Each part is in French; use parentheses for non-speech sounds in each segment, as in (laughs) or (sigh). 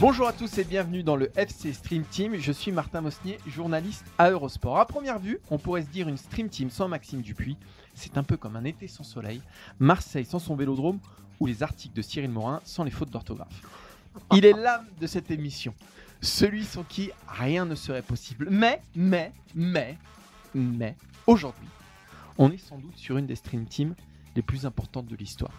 Bonjour à tous et bienvenue dans le FC Stream Team. Je suis Martin Mosnier, journaliste à Eurosport. À première vue, on pourrait se dire une Stream Team sans Maxime Dupuis. C'est un peu comme un été sans soleil, Marseille sans son vélodrome ou les articles de Cyril Morin sans les fautes d'orthographe. Il est l'âme de cette émission, celui sans qui rien ne serait possible. Mais, mais, mais, mais, aujourd'hui, on est sans doute sur une des Stream Teams les plus importantes de l'histoire.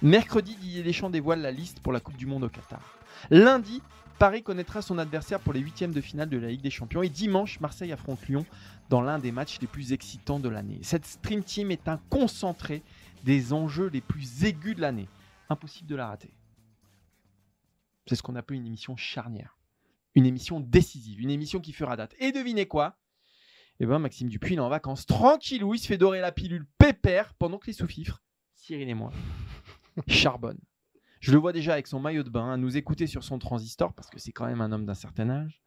Mercredi, Didier Deschamps dévoile la liste pour la Coupe du Monde au Qatar. Lundi, Paris connaîtra son adversaire pour les huitièmes de finale de la Ligue des Champions. Et dimanche, Marseille affronte Lyon dans l'un des matchs les plus excitants de l'année. Cette Stream Team est un concentré des enjeux les plus aigus de l'année. Impossible de la rater. C'est ce qu'on appelle une émission charnière. Une émission décisive, une émission qui fera date. Et devinez quoi? Eh bien, Maxime Dupuis, il est en vacances. Tranquillou, il se fait dorer la pilule pépère pendant que les sous-fifres, Cyril et moi, (laughs) charbonnent. Je le vois déjà avec son maillot de bain, à nous écouter sur son transistor, parce que c'est quand même un homme d'un certain âge,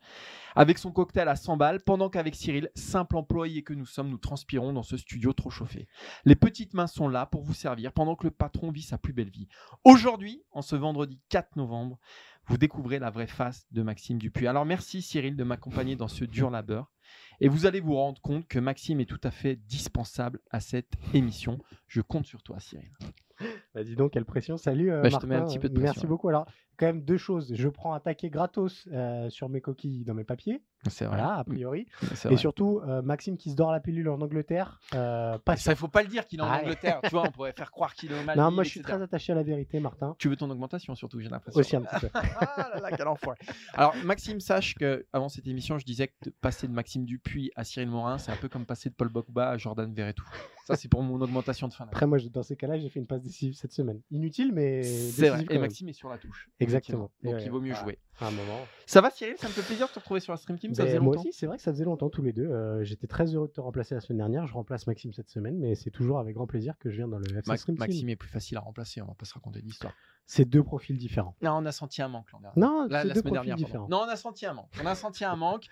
avec son cocktail à 100 balles, pendant qu'avec Cyril, simple employé que nous sommes, nous transpirons dans ce studio trop chauffé. Les petites mains sont là pour vous servir, pendant que le patron vit sa plus belle vie. Aujourd'hui, en ce vendredi 4 novembre, vous découvrez la vraie face de Maxime Dupuis. Alors merci Cyril de m'accompagner dans ce dur labeur. Et vous allez vous rendre compte que Maxime est tout à fait dispensable à cette émission. Je compte sur toi Cyril. (laughs) Bah, dis donc, quelle pression. Salut, euh, Bah, je te mets un Martin. petit peu de pression, Merci beaucoup. Alors, quand même deux choses. Je prends un taquet gratos euh, sur mes coquilles dans mes papiers. C'est vrai. Voilà, a priori. (laughs) Et vrai. surtout, euh, Maxime qui se dort la pilule en Angleterre. euh, pas Ça, il faut pas le dire qu'il est en Ah, Angleterre. tu vois, on pourrait faire croire qu'il est au Mali. Non, moi, je suis etc. très attaché à la vérité, Martin. Tu veux ton augmentation surtout, j'ai l'impression. Aussi un petit peu. (laughs) ah là là, quel enfoiré. Alors, Maxime, sache que avant cette émission, je disais que de passer de Maxime Dupuis à Cyril Morin, c'est un peu comme passer de Paul Pogba à Jordan Verretou. Ça, c'est pour mon augmentation de fin. Après, moi, dans ces cas-là, j'ai fait une passe décisive cette semaine. Inutile, mais. C'est vrai. décisive quand Et même. Maxime est sur la touche. Exactement. Donc, ouais, il vaut mieux voilà. jouer. À un moment. Ça va, Cyril? Ça me fait plaisir de te retrouver sur la Stream Team. Ça Ben, faisait moi longtemps. aussi, c'est vrai que ça faisait longtemps tous les deux. Euh, J'étais très heureux de te remplacer la semaine dernière. Je remplace Maxime cette semaine, mais c'est toujours avec grand plaisir que je viens dans le FC Ma- Stream Team. Maxime est plus facile à remplacer. On va pas se raconter d'histoire. C'est deux profils différents. Non, on a senti un manque l'an dernier. Non, La, deux semaine profils dernière. Non, on a senti un manque. On a senti un manque.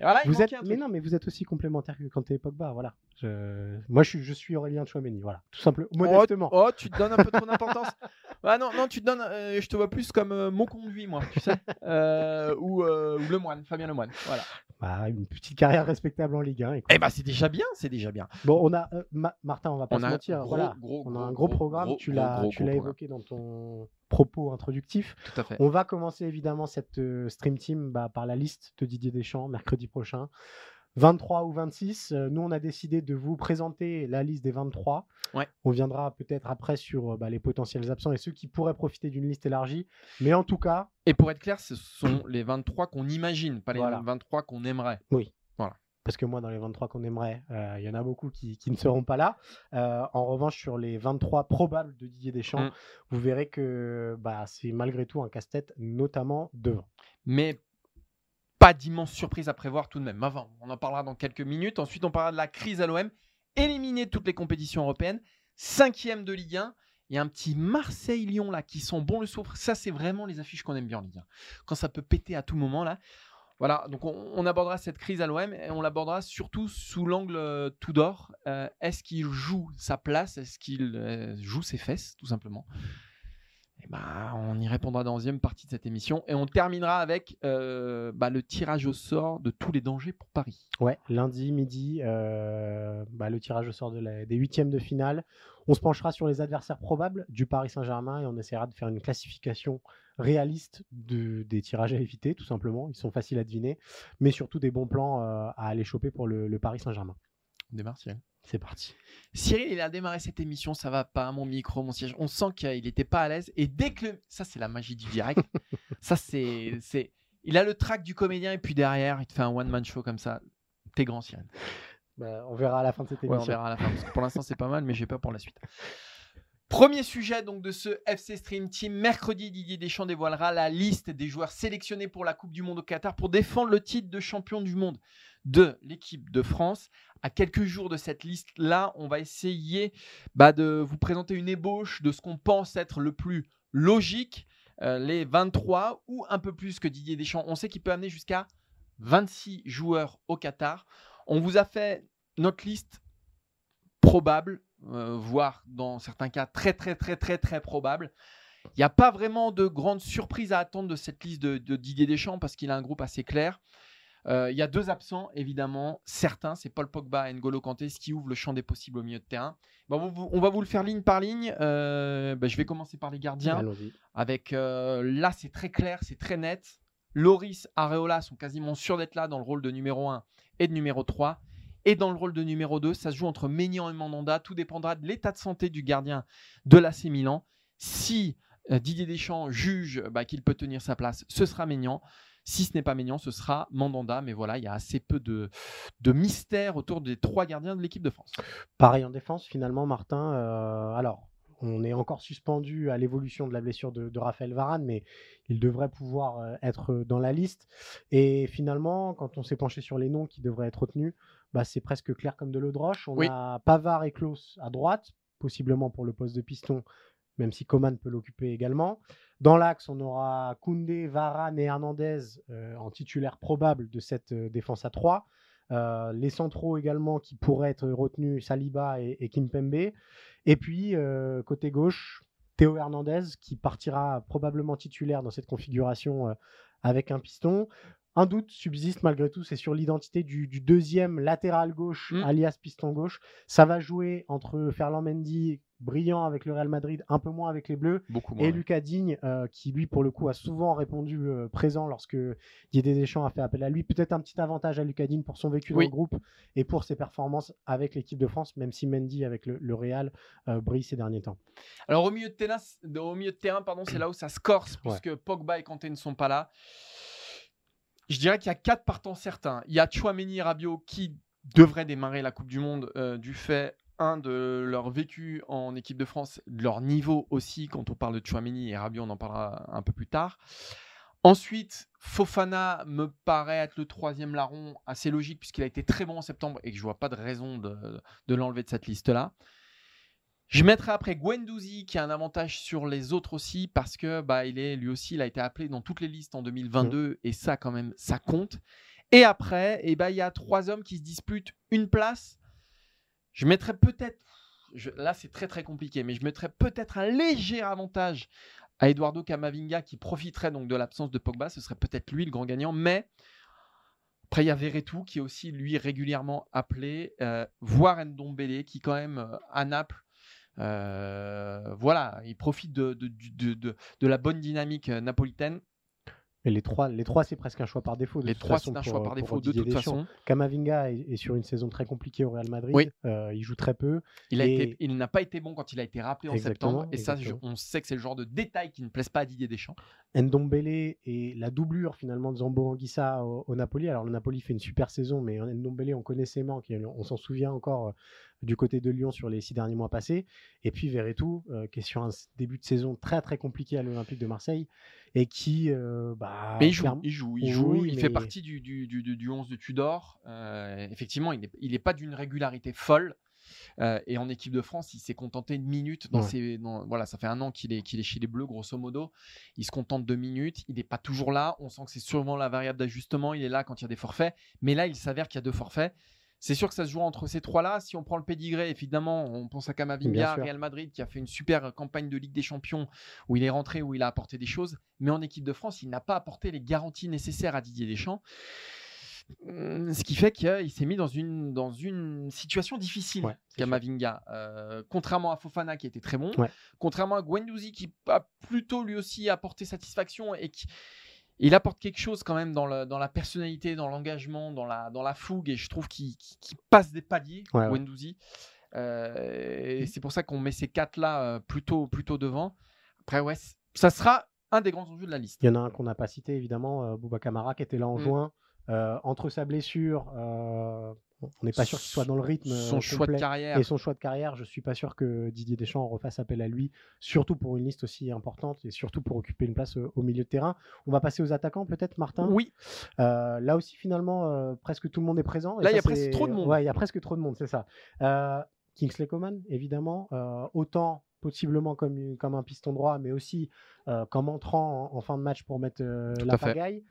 Et voilà, il Vous êtes, un mais non, mais vous êtes aussi complémentaires que quand t'es Pogba, voilà. Je... Moi, je suis, je suis Aurélien Chouameni, voilà, tout simplement, modestement. Oh, tu te donnes un peu trop d'importance. (laughs) Ah non, non, tu te donnes. euh, je te vois plus comme euh, mon conduit, moi, tu sais. Euh, ou, euh, ou le moine, Fabien le moine. Voilà. Bah, une petite carrière respectable en Ligue 1. écoute. Eh ben, c'est déjà bien, c'est déjà bien. Bon, on a Ma- Martin, on va pas On se mentir, gros, voilà. gros, on a un gros, gros, programme. tu l'as, tu l'as évoqué dans ton propos introductif. Tout à fait. On va commencer évidemment cette stream team bah, par la liste de Didier Deschamps mercredi prochain. 23 ou 26. Euh, nous, on a décidé de vous présenter la liste des 23. Ouais. On viendra peut-être après sur euh, bah, les potentiels absents et ceux qui pourraient profiter d'une liste élargie. Mais en tout cas, Et pour être clair, ce sont les 23 qu'on imagine, pas les Voilà. 23 qu'on aimerait. parce que moi, dans les 23 qu'on aimerait, euh, il y en a beaucoup qui, qui ne seront pas là. Euh, en revanche, sur les 23 probables de Didier Deschamps, Mm. vous verrez que bah, c'est malgré tout un casse-tête, notamment devant. Mais pas d'immense surprise à prévoir tout de même. Avant, on en parlera dans quelques minutes. Ensuite, on parlera de la crise à l'OM, éliminé de toutes les compétitions européennes, cinquième de Ligue 1. Il y a un petit Marseille-Lyon là qui sont bons le souffle. Ça, c'est vraiment les affiches qu'on aime bien en Ligue 1. Quand ça peut péter à tout moment là. Voilà, donc on, on abordera cette crise à l'OM et on l'abordera surtout sous l'angle euh, tout d'or. Euh, Est-ce qu'il joue sa place? Est-ce qu'il euh, joue ses fesses, tout simplement? Eh ben, On y répondra dans la deuxième partie de cette émission. Et on terminera avec euh, bah, le tirage au sort de tous les dangers pour Paris. Ouais, lundi midi, euh, bah, le tirage au sort de la- des huitièmes de finale. On se penchera sur les adversaires probables du Paris Saint-Germain et on essaiera de faire une classification réaliste de- des tirages à éviter, tout simplement. Ils sont faciles à deviner, mais surtout des bons plans euh, à aller choper pour le, le Paris Saint-Germain. On démarre, Cyril. C'est parti. Cyril, il a démarré cette émission, ça va pas, mon micro, mon siège. On sent qu'il n'était pas à l'aise. Et dès que le... Ça, c'est la magie du direct. (laughs) ça, c'est... c'est... Il a le track du comédien et puis derrière, il te fait un one-man show comme ça. T'es grand, Cyril. Bah, on verra à la fin de cette Ouais, émission. on verra à la fin. Parce que pour l'instant, c'est pas mal, mais j'ai peur pour la suite. Premier sujet donc de ce FC Stream Team. Mercredi, Didier Deschamps dévoilera la liste des joueurs sélectionnés pour la Coupe du Monde au Qatar pour défendre le titre de champion du monde de l'équipe de France. À quelques jours de cette liste-là, on va essayer bah, de vous présenter une ébauche de ce qu'on pense être le plus logique, euh, les 23 ou un peu plus que Didier Deschamps. On sait qu'il peut amener jusqu'à 26 joueurs au Qatar. On vous a fait notre liste probable, euh, voire dans certains cas très très très très très probable. Il n'y a pas vraiment de grande surprise à attendre de cette liste de, de Didier Deschamps parce qu'il a un groupe assez clair. Euh, Il y a deux absents, évidemment. Certains, c'est Paul Pogba et N'Golo Kanté, ce qui ouvre le champ des possibles au milieu de terrain. Bon, on, va vous le faire ligne par ligne. Euh, bah, je vais commencer par les gardiens. Avec euh, là, c'est très clair, c'est très net. Loris, Areola sont quasiment sûrs d'être là dans le rôle de numéro 1 et de numéro 3. Et dans le rôle de numéro 2, ça se joue entre Maignan et Mandanda. Tout dépendra de l'état de santé du gardien de l'AC Milan. Si Didier Deschamps juge bah, qu'il peut tenir sa place, ce sera Maignan. Si ce n'est pas Maignan, ce sera Mandanda. Mais voilà, il y a assez peu de, de mystère autour des trois gardiens de l'équipe de France. Pareil en défense, finalement, Martin. euh, alors, on est encore suspendu à l'évolution de la blessure de, de Raphaël Varane, mais il devrait pouvoir euh, être dans la liste. Et finalement, quand on s'est penché sur les noms qui devraient être retenus, bah, c'est presque clair comme de l'eau de roche. On Oui. a Pavard et Klaus à droite, possiblement pour le poste de piston, même si Coman peut l'occuper également. Dans l'axe, on aura Koundé, Varane et Hernandez euh, en titulaire probable de cette euh, défense à 3. Euh, les centraux également qui pourraient être retenus, Saliba et, et Kimpembe. Et puis, côté gauche, Théo Hernandez qui partira probablement titulaire dans cette configuration avec un piston. Un doute subsiste malgré tout, c'est sur l'identité du, du deuxième latéral gauche, Mm. alias piston gauche. Ça va jouer entre Ferland Mendy, brillant avec le Real Madrid, un peu moins avec les Bleus, Beaucoup et Lucas Digne, euh, qui lui, pour le coup, a souvent répondu euh, présent lorsque Didier Deschamps a fait appel à lui. Peut-être un petit avantage à Lucas Digne pour son vécu Oui. dans le groupe et pour ses performances avec l'équipe de France, même si Mendy, avec le, le Real, euh, brille ces derniers temps. Alors au milieu de terrain, au milieu de terrain pardon, c'est là où ça se corse, Ouais. puisque Pogba et Kanté ne sont pas là. Je dirais qu'il y a quatre partants certains. Il y a Chouameni et Rabiot qui devraient démarrer la Coupe du Monde euh, du fait, un, de leur vécu en équipe de France, de leur niveau aussi, quand on parle de Chouameni et Rabiot, on en parlera un peu plus tard. Ensuite, Fofana me paraît être le troisième larron, assez logique puisqu'il a été très bon en septembre et que je vois pas de raison de, de l'enlever de cette liste-là. Je mettrai après Guendouzi qui a un avantage sur les autres aussi parce que bah il est lui aussi il a été appelé dans toutes les listes en 2022 et ça quand même ça compte. Et après et bah il y a trois hommes qui se disputent une place. Je mettrais peut-être là c'est très très compliqué mais je mettrais peut-être un léger avantage à Eduardo Camavinga qui profiterait donc de l'absence de Pogba, ce serait peut-être lui le grand gagnant mais après, il y a Verretou qui est aussi, lui, régulièrement appelé, euh, voire Ndombele qui, quand même, euh, à Naples, voilà, il profite de, de, de, de- la bonne dynamique euh, napolitaine. Et les trois, les trois c'est presque un choix par défaut. de Les trois, c'est un pour- choix par défaut de toute Deschamps. façon. Kamavinga est, est sur une saison très compliquée au Real Madrid. Oui. Euh, il joue très peu. Il, a été, il n'a pas été bon quand il a été rappelé en Exactement, septembre. Et ça, on sait que c'est le genre de détail qui ne plaise pas à Didier Deschamps. Ndombele et la doublure finalement de Zambo Anguissa au, au Napoli. Alors le Napoli fait une super saison, mais Ndombele on connaît ses manques, on s'en souvient encore euh, du côté de Lyon sur les six derniers mois passés. Et puis Verretou, euh, qui est sur un début de saison très très compliqué à l'Olympique de Marseille et qui, euh, bah, Mais il joue, il joue, il Oui, joue. il fait partie du, du, du, du- du 11 de Tudor. Euh, effectivement, il n'est il est pas d'une régularité folle. Euh, et en équipe de France, il s'est contenté de minutes. Dans Ouais. ses, dans- voilà, ça fait un an qu'il est, qu'il est chez les Bleus, grosso modo. Il se contente de minutes. Il n'est pas toujours là. On sent que c'est sûrement la variable d'ajustement. Il est là quand il y a des forfaits. Mais là, il s'avère qu'il y a deux forfaits. C'est sûr que ça se joue entre ces trois-là. Si on prend le pédigré, évidemment, on pense à Camavinga. Real Madrid, qui a fait une super campagne de Ligue des Champions, où il est rentré, où il a apporté des choses. Mais en équipe de France, il n'a pas apporté les garanties nécessaires à Didier Deschamps. Hum, Ce qui fait qu'il s'est mis dans une, dans une situation difficile, Ouais. Kamavinga. Euh, contrairement à Fofana qui était très bon, Ouais. contrairement à Guendouzi qui a plutôt lui aussi apporté satisfaction et qui il apporte quelque chose quand même dans, le- dans la personnalité, dans l'engagement, dans la, dans la fougue et je trouve qu'il passe des paliers, Ouais. Euh, et c'est pour ça qu'on met ces quatre là plutôt, plutôt devant. Après, ouais, ça sera un des grands enjeux de la liste. Il y en a un qu'on n'a pas cité, évidemment, euh, Bouba Kamara, qui était là en Mm. juin. Euh, entre sa blessure, euh, on n'est pas sûr qu'il soit dans le rythme. euh, Son choix de complet. carrière. Et son choix de carrière, je suis pas sûr que Didier Deschamps refasse appel à lui, surtout pour une liste aussi importante et surtout pour occuper une place euh, au milieu de terrain. On va passer aux attaquants, peut-être, Martin? Oui, Euh, Là aussi, finalement, euh, presque tout le monde est présent. et Là, il y a presque trop de monde. Ouais, il y a presque trop de monde, c'est ça. Euh, Kingsley Coman, évidemment, autant possiblement comme, comme un piston droit, mais aussi comme entrant en, en fin de match pour mettre la à fait. pagaille.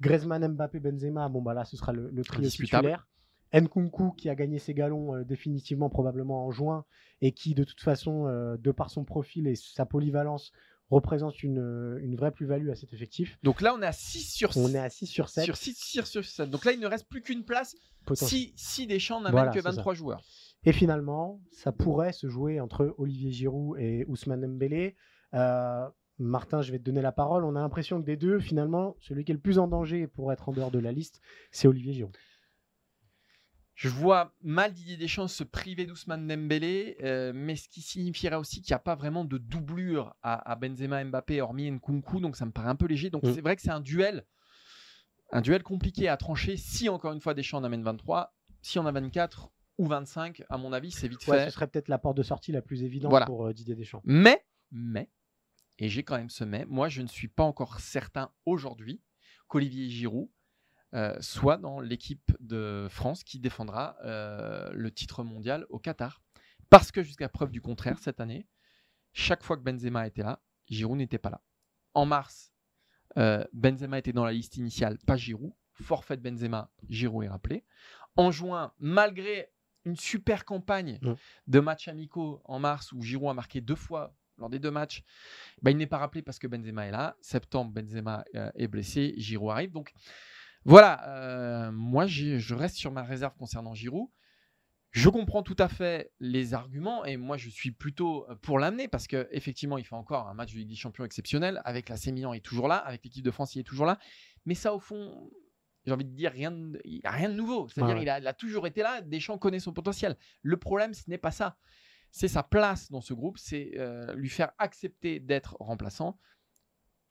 Griezmann, Mbappé, Benzema, bon bah là ce sera le, le trio titulaire. Nkunku qui a gagné ses galons euh, définitivement probablement en juin et qui de toute façon, euh, de par son profil et sa polyvalence, représente une, euh, une vraie plus-value à cet effectif. donc là, on est à 6 sur 6. On est à 6 sur 7. sur 6 sur 7. Donc là, il ne reste plus qu'une place si, si Deschamps n'amène Voilà, que c'est ça. 23 joueurs. Et finalement, ça pourrait se jouer entre Olivier Giroud et Ousmane Dembélé. Euh, Martin, je vais te donner la parole. On a l'impression que des deux, finalement, celui qui est le plus en danger pour être en dehors de la liste, c'est Olivier Giroud. Je vois mal Didier Deschamps se priver d'Ousmane Dembélé, euh, mais ce qui signifierait aussi qu'il n'y a pas vraiment de doublure à, à Benzema Mbappé, hormis Nkunku, donc ça me paraît un peu léger. Donc Mm. c'est vrai que c'est un duel, un duel compliqué à trancher si encore une fois Deschamps en amène 23, si on a 24 ou 25, à mon avis, c'est vite Ouais, fait. ce serait peut-être la porte de sortie la plus évidente Voilà. pour euh, Didier Deschamps. Mais, mais, et j'ai quand même ce mais, moi je ne suis pas encore certain aujourd'hui qu'Olivier Giroud euh, soit dans l'équipe de France qui défendra euh, le titre mondial au Qatar. Parce que jusqu'à preuve du contraire, cette année, chaque fois que Benzema était là, Giroud n'était pas là. En mars, euh, Benzema était dans la liste initiale, pas Giroud. Forfait de Benzema, Giroud est rappelé. En juin, malgré une super campagne de matchs amicaux en mars où Giroud a marqué deux fois lors des deux matchs, bah, il n'est pas rappelé parce que Benzema est là. Septembre, Benzema est blessé, Giroud arrive. Donc voilà, euh, moi je reste sur ma réserve concernant Giroud. Je comprends tout à fait les arguments et moi je suis plutôt euh, pour l'amener parce que effectivement il fait encore un match de Ligue des Champions exceptionnel avec la Milan il est toujours là, avec l'équipe de France il est toujours là, mais ça au fond j'ai envie de dire rien, de- il y a rien de nouveau. C'est-à-dire Ouais. il, a, il a toujours été là, Deschamps connaît son potentiel. Le problème ce n'est pas ça, c'est sa place dans ce groupe, c'est euh, lui faire accepter d'être remplaçant.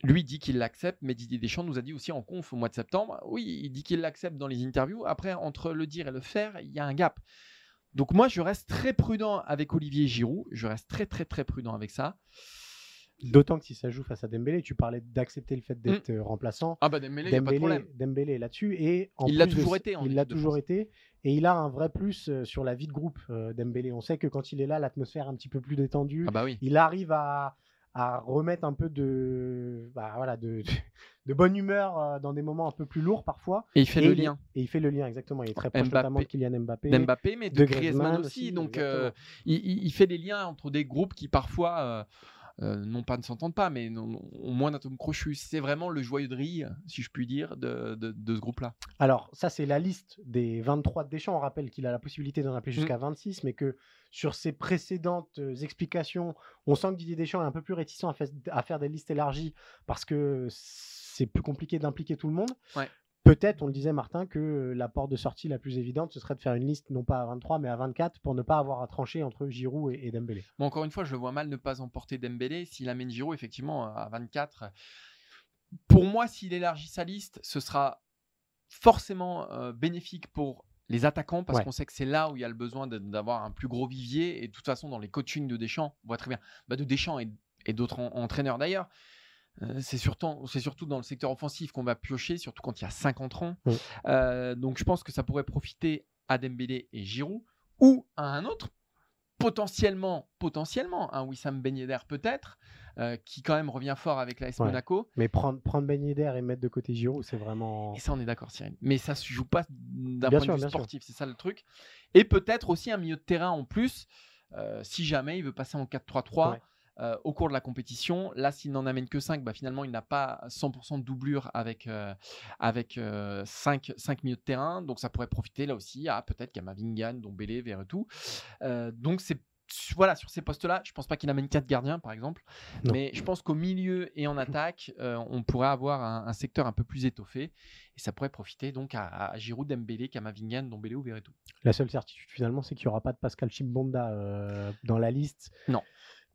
Lui dit qu'il l'accepte, mais Didier Deschamps nous a dit aussi en conf au mois de septembre, oui, il dit qu'il l'accepte dans les interviews. Après, entre le dire et le faire, il y a un gap. Donc moi, je reste très prudent avec Olivier Giroud. Je reste très, très, très prudent avec ça. D'autant que si ça joue face à Dembélé, tu parlais d'accepter le fait d'être euh, remplaçant. Ah bah Dembélé, n'y a pas de problème. Dembélé là-dessus et en Il l'a de toujours été en Il l'a toujours été et il a un vrai plus euh, sur la vie de groupe euh, Dembélé. On sait que quand il est là, l'atmosphère est un petit peu plus détendue. Ah bah oui. Il arrive à, à remettre un peu de bah, voilà de, (laughs) de bonne humeur euh, dans des moments un peu plus lourds parfois. Et il fait et le il lien. Et il fait le lien exactement. Il est très proche Mbappé- notamment de Kylian Mbappé. d'Mbappé, mais de, de Griezmann, Griezmann aussi. aussi, Donc, euh, il, il- il fait des liens entre des groupes qui parfois, euh, non pas ne s'entendent pas, mais n'ont- ont moins d'atomes crochus. C'est vraiment le joyeux de rire, si je puis dire, de, de- de ce groupe-là. Alors, ça, c'est la liste des 23 de Deschamps. On rappelle qu'il a la possibilité d'en appeler jusqu'à 26, mais que sur ses précédentes euh, explications, on sent que Didier Deschamps est un peu plus réticent à, à faire des listes élargies parce que c'est plus compliqué d'impliquer tout le monde. Ouais. Peut-être, on le disait Martin, que euh, la porte de sortie la plus évidente, ce serait de faire une liste non pas à 23, mais à 24 pour ne pas avoir à trancher entre Giroud et, et Dembélé. Bon, encore une fois, je le vois mal ne pas emporter Dembélé. S'il amène Giroud, effectivement, à 24. Pour moi, s'il élargit sa liste, ce sera forcément euh, bénéfique pour les attaquants parce Ouais. qu'on sait que c'est là où il y a le besoin d'avoir un plus gros vivier. Et de toute façon, dans les coachings de Deschamps, on voit très bien, bah, de Deschamps et, et d'autres en- entraîneurs d'ailleurs, c'est surtout, c'est surtout dans le secteur offensif qu'on va piocher, surtout quand il y a 5 entrants. Mm. Euh, donc je pense que ça pourrait profiter à Dembélé et Giroud ou à un autre potentiellement, potentiellement un Wissam Ben Yedder peut-être, euh, qui quand même revient fort avec l'AS Ouais. Monaco. Mais prendre, prendre Ben Yedder et mettre de côté Giroud, c'est vraiment. Et ça, on est d'accord, Cyril. Mais ça se joue pas d'un point sûr, de vue sportif, c'est ça le truc. Et peut-être aussi un milieu de terrain en plus, euh, si jamais il veut passer en 4-3-3 Ouais. Euh, au cours de la compétition. Là, s'il n'en amène que 5, bah, finalement, il n'a pas 100% de doublure avec, euh, avec 5, milieux de terrain. Donc, ça pourrait profiter là aussi à peut-être Kamavingan, Dombele, Verretou. Euh, donc, c'est voilà, sur ces postes-là, je pense pas qu'il amène 4 gardiens, par exemple. Non. Mais je pense qu'au milieu et en (laughs) attaque, euh, on pourrait avoir un, un secteur un peu plus étoffé. Et ça pourrait profiter donc à, à Giroud, Dembélé, Kamavingan, Dombele ou Verretou. La seule certitude finalement, c'est qu'il n'y aura pas de Pascal Chimbonda euh, dans la liste. Non.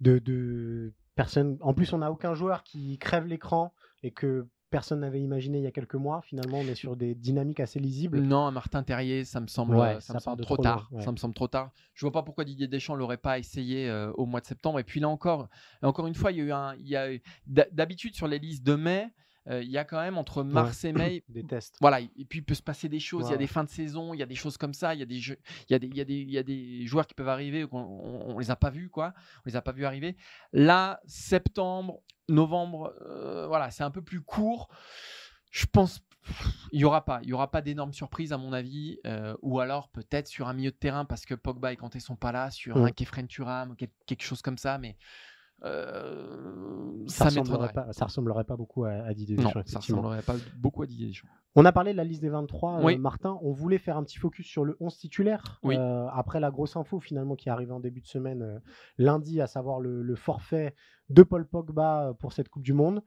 De, de, personne. En plus, on n'a aucun joueur qui crève l'écran et que personne n'avait imaginé il y a quelques mois. Finalement, on est sur des dynamiques assez lisibles. Non, Martin Terrier, ça me semble, Ouais, ça ça me part semble de trop trop tard. ouais. Ça me semble trop tard. Je vois pas pourquoi Didier Deschamps l'aurait pas essayé euh, au mois de septembre. Et puis là encore, encore une fois, il y a eu un, il y a eu- d'ha- d'habitude sur les listes de mai, il y a quand même entre mars et mai. Des tests. Voilà, et puis il peut se passer des choses. Il y a Ouais. des fins de saison, il y a des choses comme ça. Il y a des jeux, il y a des, il y a des, il y a des joueurs qui peuvent arriver qu'on on, on les a pas vus quoi. On les a pas vus arriver. Là, septembre, novembre, euh, voilà, c'est un peu plus court. Je pense il y aura pas, il y aura pas d'énormes surprises à mon avis, euh, ou alors peut-être sur un milieu de terrain parce que Pogba et Kanté sont pas là, sur Mm. un Kefren Turam, quel- quelque chose comme ça, mais euh, Ça, ça ressemblerait pas, ça ressemblerait pas beaucoup à, à Didier Non, Deschamps. ça ressemblerait pas beaucoup à Didier Deschamps. On a parlé de la liste des 23, euh, Oui. Martin. On voulait faire un petit focus sur le 11 titulaire. Oui. euh, après la grosse info finalement qui est arrivée en début de semaine lundi, à savoir le, le forfait de Paul Pogba pour cette Coupe du Monde.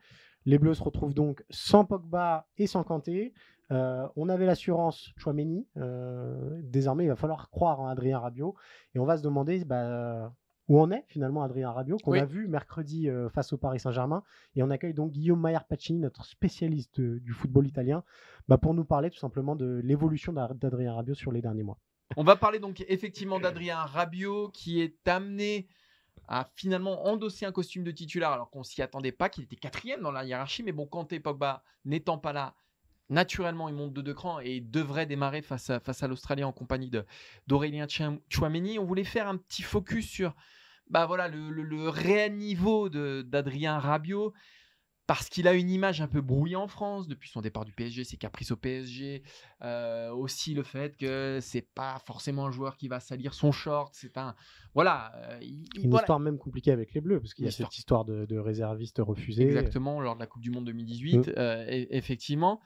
Les Bleus se retrouvent donc sans Pogba et sans Kanté. Euh, on avait l'assurance Chouameni. Euh, désormais, il va falloir croire en Adrien Rabiot. Et on va se demander bah, où en est finalement Adrien Rabiot, qu'on Oui. a vu mercredi euh, face au Paris Saint-Germain. Et on accueille donc Guillaume Maillard Pacini, notre spécialiste euh, du football italien, bah, pour nous parler tout simplement de l'évolution d'A- d'Adrien Rabiot sur les derniers mois. On va parler donc effectivement d'Adrien Rabiot qui est amené à finalement endosser un costume de titulaire alors qu'on s'y attendait pas, qu'il était quatrième dans la hiérarchie. Mais bon, Kanté Pogba n'étant pas là, naturellement, il monte de deux crans et devrait démarrer face à, face à l'Australie en compagnie d'Aurélien Tchouameni. On voulait faire un petit focus sur bah voilà, le, le- le réel niveau d'Adrien Rabiot parce qu'il a une image un peu brouillée en France depuis son départ du PSG, ses caprices au PSG, euh, aussi le fait que c'est pas forcément un joueur qui va salir son short, c'est un voilà, euh, il- Une voilà. histoire même compliquée avec les Bleus, parce qu'il y a histoire. cette histoire de, de réserviste refusé. exactement lors de la Coupe du Monde 2018, Mm. euh, e- effectivement.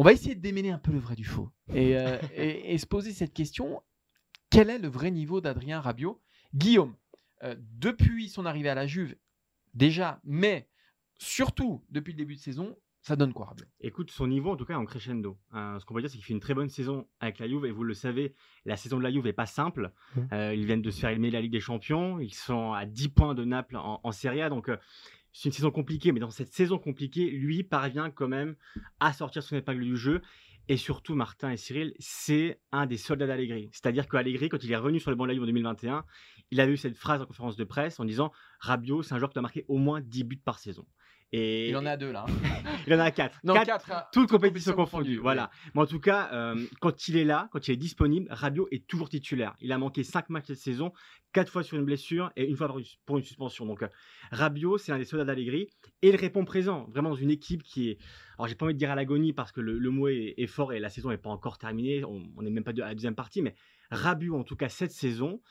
On va essayer de démêler un peu le vrai du faux et, euh, (laughs) et- et se poser cette question quel est le vrai niveau d'Adrien Rabiot? Guillaume, euh, depuis son arrivée à la Juve, déjà, mais surtout depuis le début de saison, ça donne quoi Rabiot? Écoute, son niveau en tout cas est en crescendo. Euh, ce qu'on peut dire, c'est qu'il fait une très bonne saison avec la Juve et vous le savez, la saison de la Juve est pas simple. Mm. Euh, ils viennent de se faire éliminer la Ligue des Champions, ils sont à 10 points de Naples en, en Serie A, donc c'est une saison compliquée. Mais dans cette saison compliquée, lui parvient quand même à sortir son épingle du jeu. Et surtout, Martin et Cyril, c'est un des soldats d'Allegri. C'est-à-dire qu'Allegri, quand il est revenu sur le banc de la Juve en 2021, il a eu cette phrase en conférence de presse en disant Rabiot, c'est un joueur qui doit marquer au moins 10 buts par saison. Et Il en a deux là. hein. (laughs) il en a 4. Non, quatre. hein. Toutes compétitions confondues, voilà. Mais en tout cas, euh, quand il est là, quand il est disponible, Rabiot est toujours titulaire. Il a manqué 5 matchs cette saison, 4 fois sur une blessure et une fois pour une, suspension. Donc euh, Rabiot, c'est un des soldats d'Allegri et il répond présent, vraiment dans une équipe qui est... Alors j'ai pas envie de dire à l'agonie parce que le, le mot est, est fort et la saison n'est pas encore terminée, on n'est même pas à la deuxième partie, mais Rabiot, en tout cas cette saison,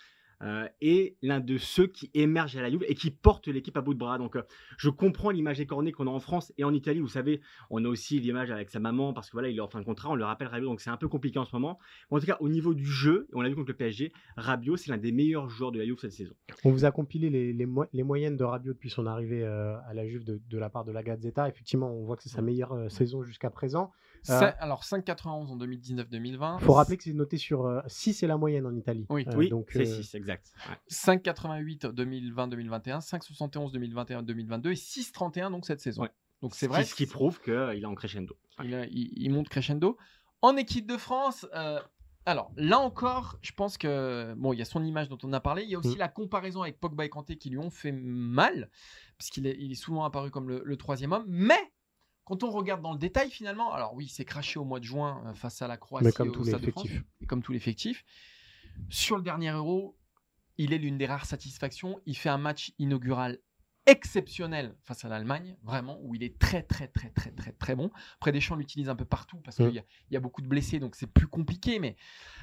euh, est l'un de ceux qui émergent à la Juve et qui portent l'équipe à bout de bras. Donc euh, je comprends l'image écornée qu'on a en France et en Italie. Vous savez, on a aussi l'image avec sa maman parce que voilà, il est en fin de contrat, on le rappelle Rabiot, donc c'est un peu compliqué en ce moment. Mais en tout cas, au niveau du jeu, on l'a vu contre le PSG, Rabiot, c'est l'un des meilleurs joueurs de la Juve cette saison. On vous a compilé les, les, mo- les moyennes de Rabiot depuis son arrivée euh, à la Juve de, de la part de la Gazzetta. Effectivement, on voit que c'est sa meilleure euh, saison jusqu'à présent. Euh, Alors 5,91 en 2019-2020. Il faut rappeler que c'est noté sur 6, c'est la moyenne en Italie. Oui. Euh, oui, donc, c'est euh, 6, exact. Ouais. 5,88 2020-2021, 5,71 2021-2022 et 6,31 donc cette saison. Ouais. Donc c'est Ce vrai. qui- Ce qui prouve qu'il est en crescendo. Il, a- il- il monte crescendo. En équipe de France, euh, alors là encore, je pense que bon, il y a son image dont on a parlé. Il y a aussi Mm. la comparaison avec Pogba et Kanté qui lui ont fait mal, puisqu'il est, il est souvent apparu comme le, le troisième homme. Mais quand on regarde dans le détail, finalement, alors oui, c'est craché au mois de juin euh, face à la Croatie Mais comme au France, effectifs. et comme tout l'effectif. Sur le dernier Euro, il est l'une des rares satisfactions. Il fait un match inaugural exceptionnel face à l'Allemagne, vraiment, où il est très, très, très, très, très, très bon. Après, Deschamps l'utilise un peu partout parce qu'il Mm. y, a- il y a beaucoup de blessés, donc c'est plus compliqué. Mais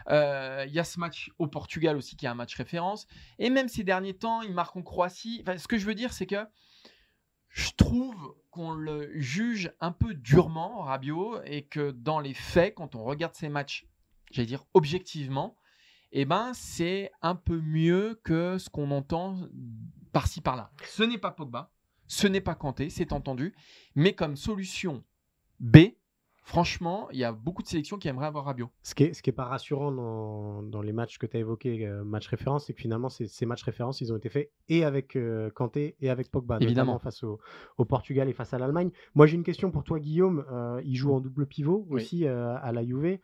euh, il y a ce match au Portugal aussi qui est un match référence. Et même ces derniers temps, il marque en Croatie. Enfin, ce que je veux dire, c'est que je trouve qu'on le juge un peu durement, Rabiot, et que dans les faits, quand on regarde ces matchs, j'allais dire objectivement, eh ben, c'est un peu mieux que ce qu'on entend par-ci par-là. Ce n'est pas Pogba, ce n'est pas Kanté, c'est entendu, mais comme solution B, Franchement, il y a beaucoup de sélections qui aimeraient avoir Rabiot. Ce qui est, ce qui est pas rassurant dans, dans les matchs que tu as évoqués, euh, matchs références, c'est que finalement, ces, ces matchs références, ils ont été faits et avec euh, Kanté et avec Pogba, Évidemment. face au, au Portugal et face à l'Allemagne. Moi, j'ai une question pour toi, Guillaume. Euh, il joue en double pivot aussi euh, à la Juve,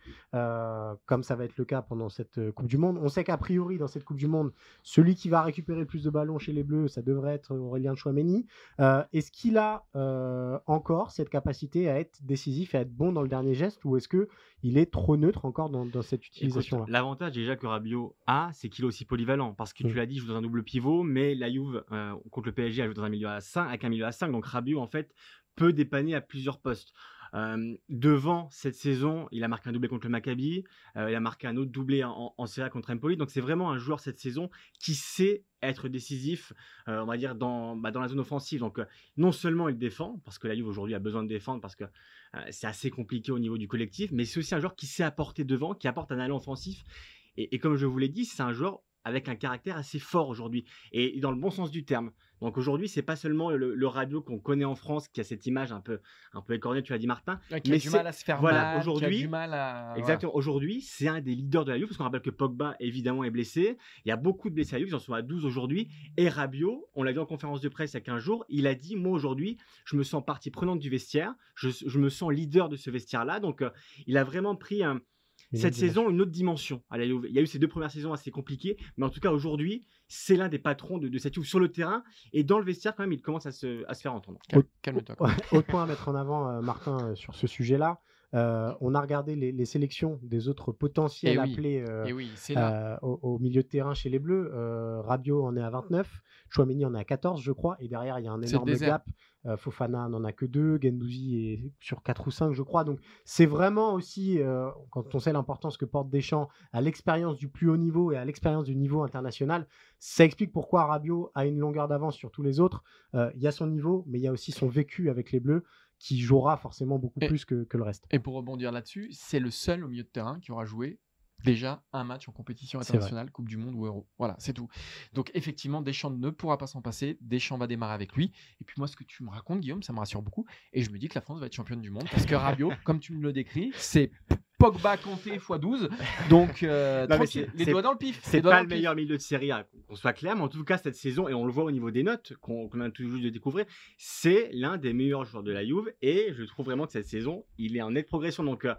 comme ça va être le cas pendant cette Coupe du Monde. On sait qu'a priori, dans cette Coupe du Monde, celui qui va récupérer le plus de ballons chez les Bleus, ça devrait être Aurélien Chouameni. Est-ce qu'il a encore cette capacité à être décisif et à être bon dans le dernier geste ou est-ce que il est trop neutre encore dans, dans cette utilisation-là? L'avantage déjà que Rabiot a, c'est qu'il est aussi polyvalent. Parce que Mm. tu l'as dit, il joue dans un double pivot, mais la Juve, euh, contre le PSG, elle joue dans un milieu à 5, avec un milieu à 5. Donc Rabiot, en fait, peut dépanner à plusieurs postes. Devant cette saison, il a marqué un doublé contre le Maccabi, il a marqué un autre doublé en, en Serie A contre Empoli. Donc c'est vraiment un joueur cette saison qui sait être décisif, on va dire, dans, bah, dans la zone offensive. Donc non seulement il défend, parce que la Juve aujourd'hui a besoin de défendre, parce que c'est assez compliqué au niveau du collectif, mais c'est aussi un joueur qui sait apporter devant, qui apporte un allant offensif. Et, et comme je vous l'ai dit, c'est un joueur avec un caractère assez fort aujourd'hui, et dans le bon sens du terme. Donc aujourd'hui, c'est pas seulement le, le Rabiot qu'on connaît en France, qui a cette image un peu, un peu écornée, tu l'as dit Martin. qui a Mais du mal à se faire voilà, mal, qui a aujourd'hui- du mal à. Exactement. Aujourd'hui, c'est un des leaders de la Juve, parce qu'on rappelle que Pogba, évidemment, est blessé. Il y a beaucoup de blessés à la Juve, ils en sont à 12 aujourd'hui. Et Rabiot, on l'a vu en conférence de presse il y a 15 jours, il a dit, moi aujourd'hui, je me sens partie prenante du vestiaire, je, je me sens leader de ce vestiaire-là. Donc, euh, il a vraiment pris un, cette saison une autre dimension à la Juve. Il y a eu ces deux premières saisons assez compliquées, mais en tout cas, aujourd'hui, c'est l'un des patrons de, de cette Juve sur le terrain. Et dans le vestiaire, quand même, il commence à se, à se faire entendre. Calme- Calme-toi. Autre point à mettre en avant, euh, Martin, euh, sur ce sujet-là. Euh, on a regardé les, les sélections des autres potentiels Eh appelés euh, Et oui, c'est là. euh, au, au milieu de terrain chez les Bleus. Rabiot en est à 29, Chouameni en est à 14, je crois, et derrière il y a un énorme gap. Fofana n'en a que 2, Gendouzi est sur 4 ou 5, je crois. Donc c'est vraiment aussi, euh, quand on sait l'importance que porte Deschamps à l'expérience du plus haut niveau et à l'expérience du niveau international, ça explique pourquoi Rabiot a une longueur d'avance sur tous les autres. Euh, Il y a son niveau, mais il y a aussi son vécu avec les Bleus qui jouera forcément beaucoup Et- plus que, que le reste. Et pour rebondir là-dessus, c'est le seul au milieu de terrain qui aura joué déjà un match en compétition internationale, Coupe du Monde ou Euro. Voilà, c'est tout. Donc effectivement, Deschamps ne pourra pas s'en passer. Deschamps va démarrer avec lui. Et puis moi, ce que tu me racontes, Guillaume, ça me rassure beaucoup. Et je me dis que la France va être championne du monde parce que Rabiot, (laughs) comme tu me le décris, c'est Pogba Kanté x 12. Donc euh, (laughs) Non, les doigts dans le pif. C'est pas le pif. meilleur milieu de Serie A, qu'on soit clair, mais en tout cas, cette saison, et on le voit au niveau des notes qu'on vient tout juste de découvrir, c'est l'un des meilleurs joueurs de la Juve, et je trouve vraiment que cette saison, il est en nette progression. Donc, euh,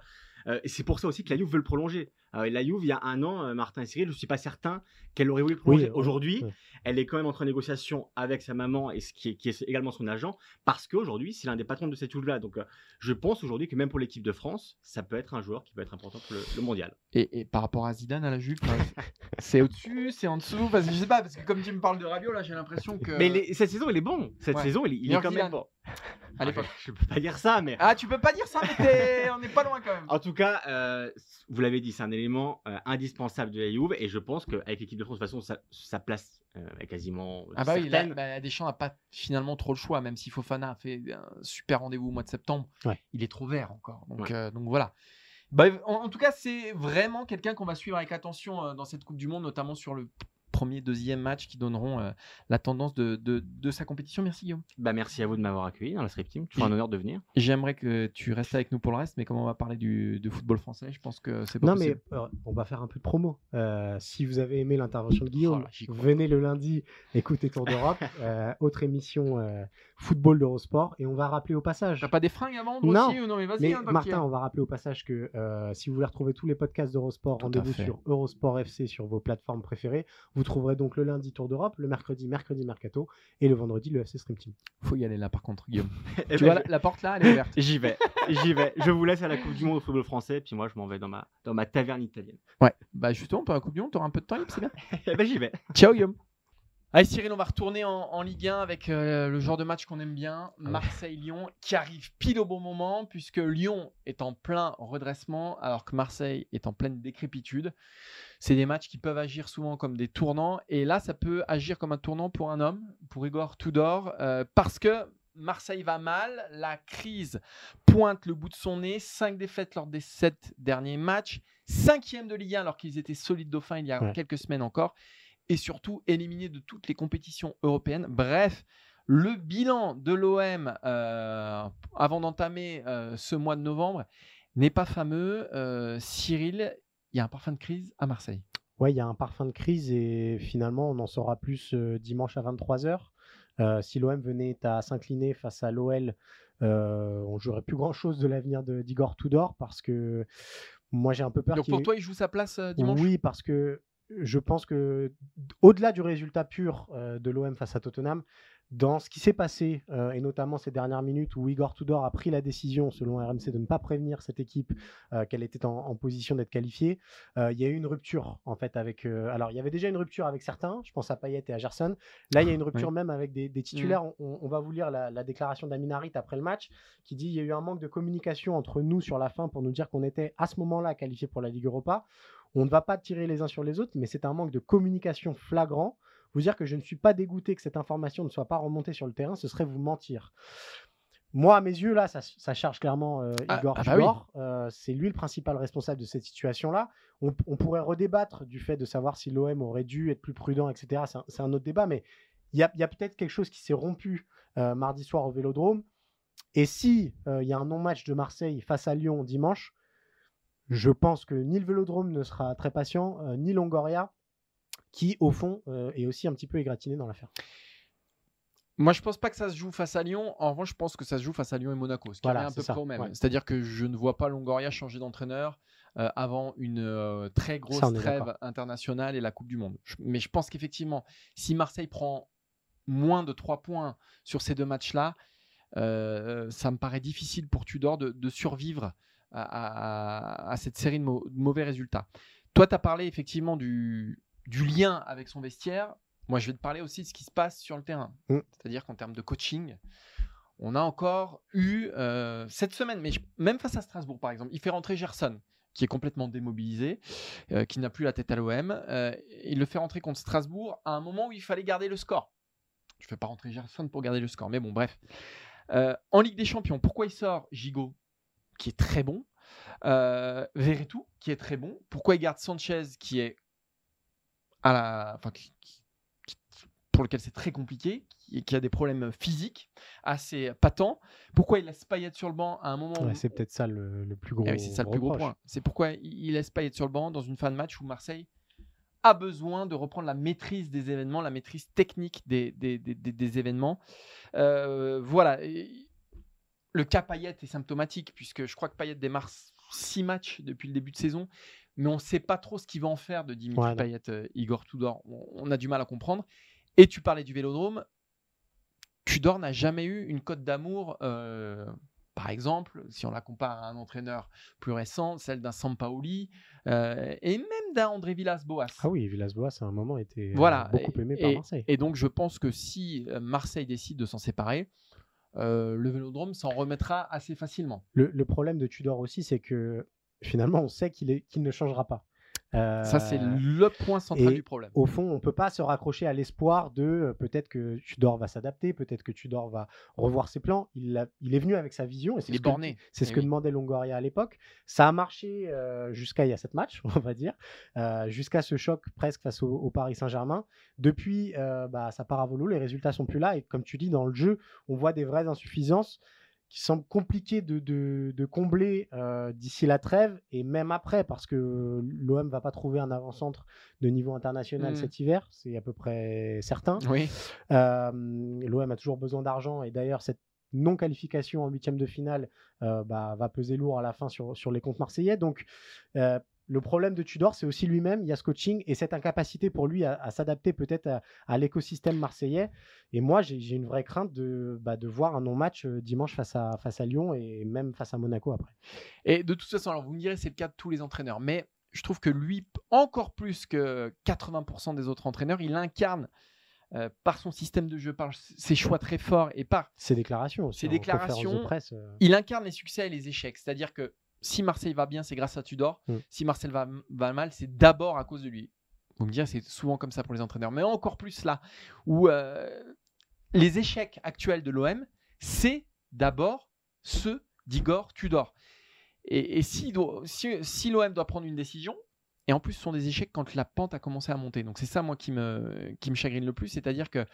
euh, c'est pour ça aussi que la Juve veut le prolonger. Euh, la Juve, il y a un an, euh, Martin et Cyril, je ne suis pas certain qu'elle aurait voulu le prolonger. Oui, Aujourd'hui, oui. Elle est quand même entre négociation avec sa maman, et ce qui est, qui est également son agent, parce qu'aujourd'hui, c'est l'un des patrons de cette Juve-là. Donc, euh, je pense aujourd'hui que même pour l'équipe de France, ça peut être un joueur qui peut être important pour le, le mondial. Et, et par rapport à Zidane, à la Juve, (laughs) c'est au-dessus, c'est en dessous. Parce que je sais pas, parce que comme tu me parles de Rabiot, là, j'ai l'impression que. Mais les- cette saison, il est bon. Cette Ouais. saison, il, il est quand même bon. (laughs) À l'époque. Je peux pas dire ça, mais. Ah, tu peux pas dire ça, mais on n'est pas loin quand même. En tout cas, euh, vous l'avez dit, c'est un élément euh, indispensable de la Juve et je pense qu'avec l'équipe de France, de toute façon, sa, sa place euh, quasiment Ah bah oui, là, bah, Deschamps n'a pas finalement trop le choix, même si Fofana a fait un super rendez-vous au mois de septembre. Ouais. Il est trop vert encore. Donc, Ouais. euh, donc voilà. Bah, en, en tout cas, c'est vraiment quelqu'un qu'on va suivre avec attention euh, dans cette Coupe du Monde, notamment sur le premier, deuxième match qui donneront euh, la tendance de, de, de sa compétition. Merci Guillaume. Bah, merci à vous de m'avoir accueilli dans la Strip Team. Toujours un honneur de venir. J'aimerais que tu restes avec nous pour le reste, mais comme on va parler du, de football français, je pense que c'est pas Non, possible. mais euh, on va faire un peu de promo. Euh, si vous avez aimé l'intervention de Guillaume, Oh venez le lundi écouter Tour d'Europe, (laughs) euh, autre émission euh, football d'Eurosport, et on va rappeler au passage. T'as pas des fringues à vendre Non, aussi ou non Mais vas-y, Mais hein, Martin, on va rappeler au passage que euh, si vous voulez retrouver tous les podcasts d'Eurosport, rendez-vous sur Eurosport FC sur vos plateformes préférées. Vous trouverez donc le lundi Tour d'Europe, le mercredi mercredi Mercato et le vendredi le FC Stream Team. faut y aller là par contre, Guillaume. (laughs) Eh tu ben, vois, la, la porte là, elle est ouverte. J'y vais, j'y vais. Je vous laisse à la Coupe du Monde au football français, puis moi je m'en vais dans ma, dans ma taverne italienne. Ouais, bah justement, pour la Coupe du Monde, t'auras un peu de temps libre, c'est bien. (laughs) Ben j'y vais. Ciao Guillaume. Allez Cyril, on va retourner en, en Ligue 1 avec euh, le genre de match qu'on aime bien, Marseille-Lyon, qui arrive pile au bon moment, puisque Lyon est en plein redressement, alors que Marseille est en pleine décrépitude. C'est des matchs qui peuvent agir souvent comme des tournants, et là, ça peut agir comme un tournant pour un homme, pour Igor Tudor, euh, parce que Marseille va mal, la crise pointe le bout de son nez, 5 défaites lors des 7 derniers matchs, cinquième de Ligue 1 alors qu'ils étaient solides dauphins il y a Ouais. quelques semaines encore, et surtout éliminé de toutes les compétitions européennes. Bref, Le bilan de l'OM euh, avant d'entamer euh, ce mois de novembre n'est pas fameux. Euh, Cyril, il y a un parfum de crise à Marseille. Ouais, il y a un parfum de crise et finalement, on en saura plus dimanche à 23h. si l'OM venait à s'incliner face à l'OL, on jouerait plus grand-chose de l'avenir d'Igor Tudor parce que moi, j'ai un peu peur Donc pour toi, il joue sa place dimanche? Oui, parce que je pense que au-delà du résultat pur euh, de l'OM face à Tottenham, dans ce qui s'est passé, euh, et notamment ces dernières minutes où Igor Tudor a pris la décision, selon RMC, de ne pas prévenir cette équipe euh, qu'elle était en, en position d'être qualifiée, il y a eu une rupture en fait avec. alors, il y avait déjà une rupture avec certains, je pense à Payet et à Gerson. Là, il y a une rupture même avec des, des titulaires. On, on va vous lire la, la déclaration d'Amin Harit après le match qui dit il y a eu un manque de communication entre nous sur la fin pour nous dire qu'on était à ce moment-là qualifié pour la Ligue Europa. On ne va pas tirer les uns sur les autres, mais c'est un manque de communication flagrant. Vous dire que je ne suis pas dégoûté que cette information ne soit pas remontée sur le terrain, ce serait vous mentir. Moi, à mes yeux, là, ça, ça charge clairement euh, Ah, Igor ah bah oui. Euh, c'est lui le principal responsable de cette situation-là. On, on pourrait redébattre du fait de savoir si l'OM aurait dû être plus prudent, etc. C'est un, autre débat, mais il y a, peut-être quelque chose qui s'est rompu euh, mardi soir au Vélodrome. Et si il y a un non-match de Marseille face à Lyon dimanche, je pense que ni le Vélodrome ne sera très patient, euh, ni Longoria, qui au fond euh, est aussi un petit peu égratigné dans l'affaire. Moi, je pense pas que ça se joue face à Lyon. En revanche, je pense que ça se joue face à Lyon et Monaco, ce qui Voilà, est un peu ça, près au même. ouais. C'est-à-dire que je ne vois pas Longoria changer d'entraîneur euh, avant une euh, très grosse Ça, trêve internationale et la Coupe du Monde. Je- mais je pense qu'effectivement, si Marseille prend moins de 3 points sur ces deux matchs-là, euh, ça me paraît difficile pour Tudor de, de survivre à, à- à cette série de, mau- de mauvais résultats. Toi, tu as parlé effectivement du, du lien avec son vestiaire. Moi, je vais te parler aussi de ce qui se passe sur le terrain. Mm. C'est-à-dire qu'en termes de coaching, on a encore eu euh, cette semaine, mais je- même face à Strasbourg par exemple, il fait rentrer Gerson, qui est complètement démobilisé, euh, qui n'a plus la tête à l'OM. euh, il le fait rentrer contre Strasbourg à un moment où il fallait garder le score. Je ne fais pas rentrer Gerson pour garder le score, mais bon, bref. En Ligue des Champions, pourquoi il sort Gigot, qui est très bon euh, Verretou, qui est très bon Pourquoi il garde Sanchez, qui est à la, enfin, qui- qui- qui- pour lequel c'est très compliqué, qui, qui a des problèmes physiques assez patents Pourquoi il laisse Payet sur le banc à un moment Ouais, où c'est peut-être ça le, le plus gros. eh oui, c'est ça le plus gros point. C'est pourquoi il laisse Payet sur le banc dans une fin de match où Marseille a besoin de reprendre la maîtrise des événements, la maîtrise technique des, des, des- des- des événements. Euh, voilà. Et le cas Payet est symptomatique puisque je crois que Payet démarre six matchs depuis le début de saison, mais on ne sait pas trop ce qu'il va en faire de Dimitri non. Payet, euh, Igor Tudor. On, on a du mal à comprendre. Et tu parlais du Vélodrome. Tudor n'a jamais eu une cote d'amour. euh, par exemple, si on la compare à un entraîneur plus récent, celle d'un Sampaoli euh, et même d'un André Villas-Boas. Ah oui, Villas-Boas, à un moment, était euh, Voilà. beaucoup aimé par Marseille. et donc, je pense que si euh, Marseille décide de s'en séparer, euh, le Vélodrome s'en remettra assez facilement. Le, problème de Tudor aussi, c'est que finalement, on sait qu'il ne changera pas. Ça, c'est Euh, le point central du problème. au fond, on ne peut pas se raccrocher à l'espoir de euh, peut-être que Tudor va s'adapter, peut-être que Tudor va revoir ses plans. Il, a- il est venu avec sa vision et c'est Il est ce que, borné. c'est ce Eh que demandait Longoria à l'époque. Ça a marché euh, jusqu'à il y a sept matchs, (laughs) on va dire, jusqu'à ce choc presque face au, au Paris Saint-Germain. Depuis, bah, ça part à volo, les résultats sont plus là et comme tu dis, dans le jeu, on voit des vraies insuffisances qui semblent compliquées de, de- de combler euh, d'ici la trêve et même après, parce que l'OM va pas trouver un avant-centre de niveau international Mm. cet hiver, c'est à peu près certain. Oui. Euh, L'OM a toujours besoin d'argent et d'ailleurs cette non-qualification en huitième de finale euh, bah, va peser lourd à la fin sur, sur les comptes marseillais. Donc euh, le problème de Tudor, c'est aussi lui-même, il y a ce coaching et cette incapacité pour lui à, à s'adapter peut-être à, à l'écosystème marseillais. Et moi, j'ai une vraie crainte de, bah, de voir un non-match euh, dimanche face à, face à Lyon et même face à Monaco après. Et de toute façon, alors vous me direz, c'est le cas de tous les entraîneurs, mais je trouve que lui, encore plus que 80% des autres entraîneurs, il incarne euh, par son système de jeu, par ses choix très forts et par Ses déclarations aussi. Ses de déclarations, presse, euh, il incarne les succès et les échecs. C'est-à-dire que si Marseille va bien, c'est grâce à Tudor. Mm. Si Marseille va, va mal, c'est d'abord à cause de lui. Vous me direz, c'est souvent comme ça pour les entraîneurs. Mais encore plus là, où euh, les échecs actuels de l'OM, c'est d'abord ceux d'Igor Tudor. Et, et si, doit- si, si l'OM doit prendre une décision, et en plus, ce sont des échecs quand la pente a commencé à monter. Donc c'est ça, moi, qui me, qui me chagrine le plus. C'est-à-dire que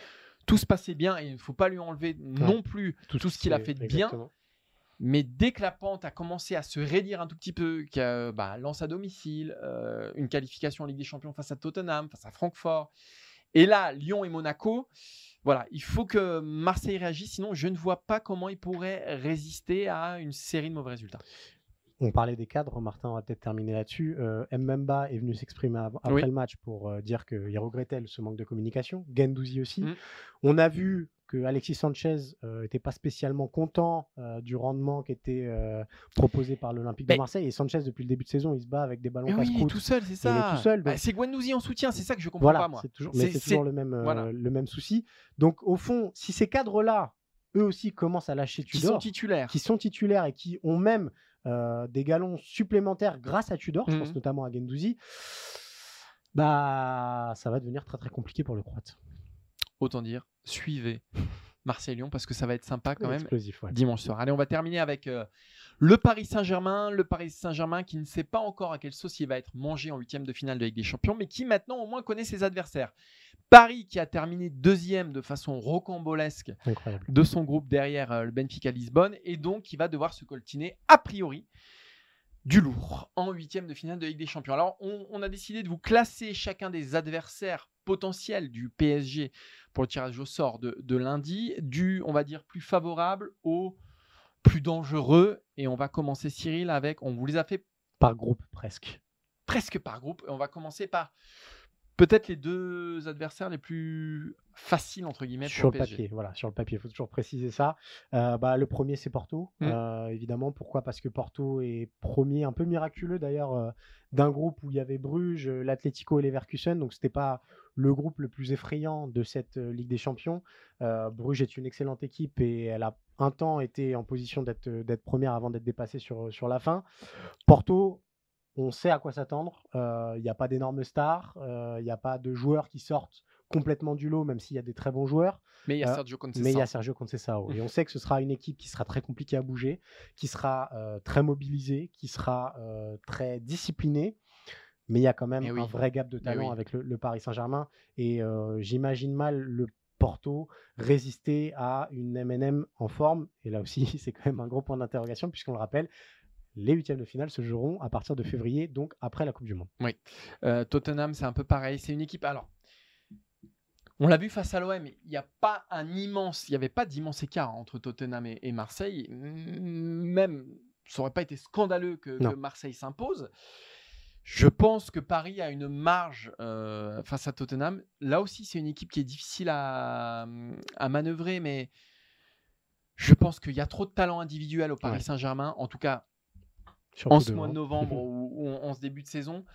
tout se passait bien et il ne faut pas lui enlever non plus tout, ce qu'il a fait de bien. Mais dès que la pente a commencé à se raidir un tout petit peu, qu'il bah, lance à domicile, euh, une qualification en Ligue des Champions face à Tottenham, face à Francfort, et là, Lyon et Monaco, voilà, il faut que Marseille réagisse, sinon je ne vois pas comment il pourrait résister à une série de mauvais résultats. On parlait des cadres, Martin va peut-être terminer là-dessus. Euh, Mbemba est venu s'exprimer après le match pour euh, dire qu'il regrettait ce manque de communication. Gendouzi aussi. Mmh. On a vu que Alexis Sanchez n'était euh, pas spécialement content du rendement qui était proposé par l'Olympique de Marseille. Et Sanchez, depuis le début de saison, il se bat avec des ballons casse Oui, tout seul, c'est ça. tout seul. Bah, c'est Guendouzi en soutien, c'est ça que je comprends pas moi. C'est toujours, mais c'est toujours le même, le même souci. Donc au fond, si ces cadres-là, eux aussi commencent à lâcher Tudor, qui sont titulaires, qui sont titulaires et qui ont même euh, des galons supplémentaires grâce à Tudor, je pense mmh notamment à Gendouzi, bah ça va devenir très très compliqué pour le Croate. Autant dire, suivez (laughs) Marseille-Lyon parce que ça va être sympa quand même ouais. dimanche soir. Allez, on va terminer avec euh, le Paris Saint-Germain. Le Paris Saint-Germain qui ne sait pas encore à quelle sauce il va être mangé en huitième de finale de Ligue des Champions, mais qui maintenant au moins connaît ses adversaires. Paris qui a terminé deuxième de façon rocambolesque de son groupe derrière euh, le Benfica Lisbonne et donc qui va devoir se coltiner a priori du lourd en huitième de finale de Ligue des Champions. Alors on, a décidé de vous classer chacun des adversaires potentiels du PSG pour le tirage au sort de, de lundi, du on va dire plus favorable au plus dangereux et on va commencer Cyril avec, on vous les a fait par groupe presque. Presque par groupe et on va commencer par peut-être les deux adversaires les plus faciles entre guillemets sur le, papier. Voilà, sur le papier, il faut toujours préciser ça. Euh, bah, le premier c'est Porto, mmh. euh, évidemment. Pourquoi? Parce que Porto est premier, un peu miraculeux d'ailleurs, euh, d'un groupe où il y avait Bruges, l'Atlético et l'Everkusen. Donc c'était pas le groupe le plus effrayant de cette Ligue des Champions. Bruges est une excellente équipe et elle a un temps été en position d'être première avant d'être dépassée sur, sur la fin. Porto on sait à quoi s'attendre. Il euh, n'y a pas d'énormes stars, il euh, n'y a pas de joueurs qui sortent complètement du lot, même s'il y a des très bons joueurs. Mais il y a euh, Sergio Conceição. Mais il y a Sergio Conceição. et (laughs) on sait que ce sera une équipe qui sera très compliquée à bouger, qui sera très mobilisée, qui sera très disciplinée. Mais il y a quand même un vrai gap de talent avec le, Paris Saint-Germain. Et j'imagine mal le Porto résister à une MNM en forme. Et là aussi, (laughs) c'est quand même un gros point d'interrogation, puisqu'on le rappelle, les huitièmes de finale se joueront à partir de février, donc après la Coupe du Monde. Oui. Euh, Tottenham, c'est un peu pareil. C'est une équipe. Alors, on l'a vu face à l'OM, il n'y a pas un immense, il n'y avait pas d'immense écart entre Tottenham et, Marseille. Même, ça n'aurait pas été scandaleux que, Marseille s'impose. Je pense que Paris a une marge euh, face à Tottenham. Là aussi, c'est une équipe qui est difficile à, à manœuvrer, mais je pense qu'il y a trop de talent individuel au Paris Saint-Germain. En tout cas, en ce mois de novembre (laughs) ou, en ce début de saison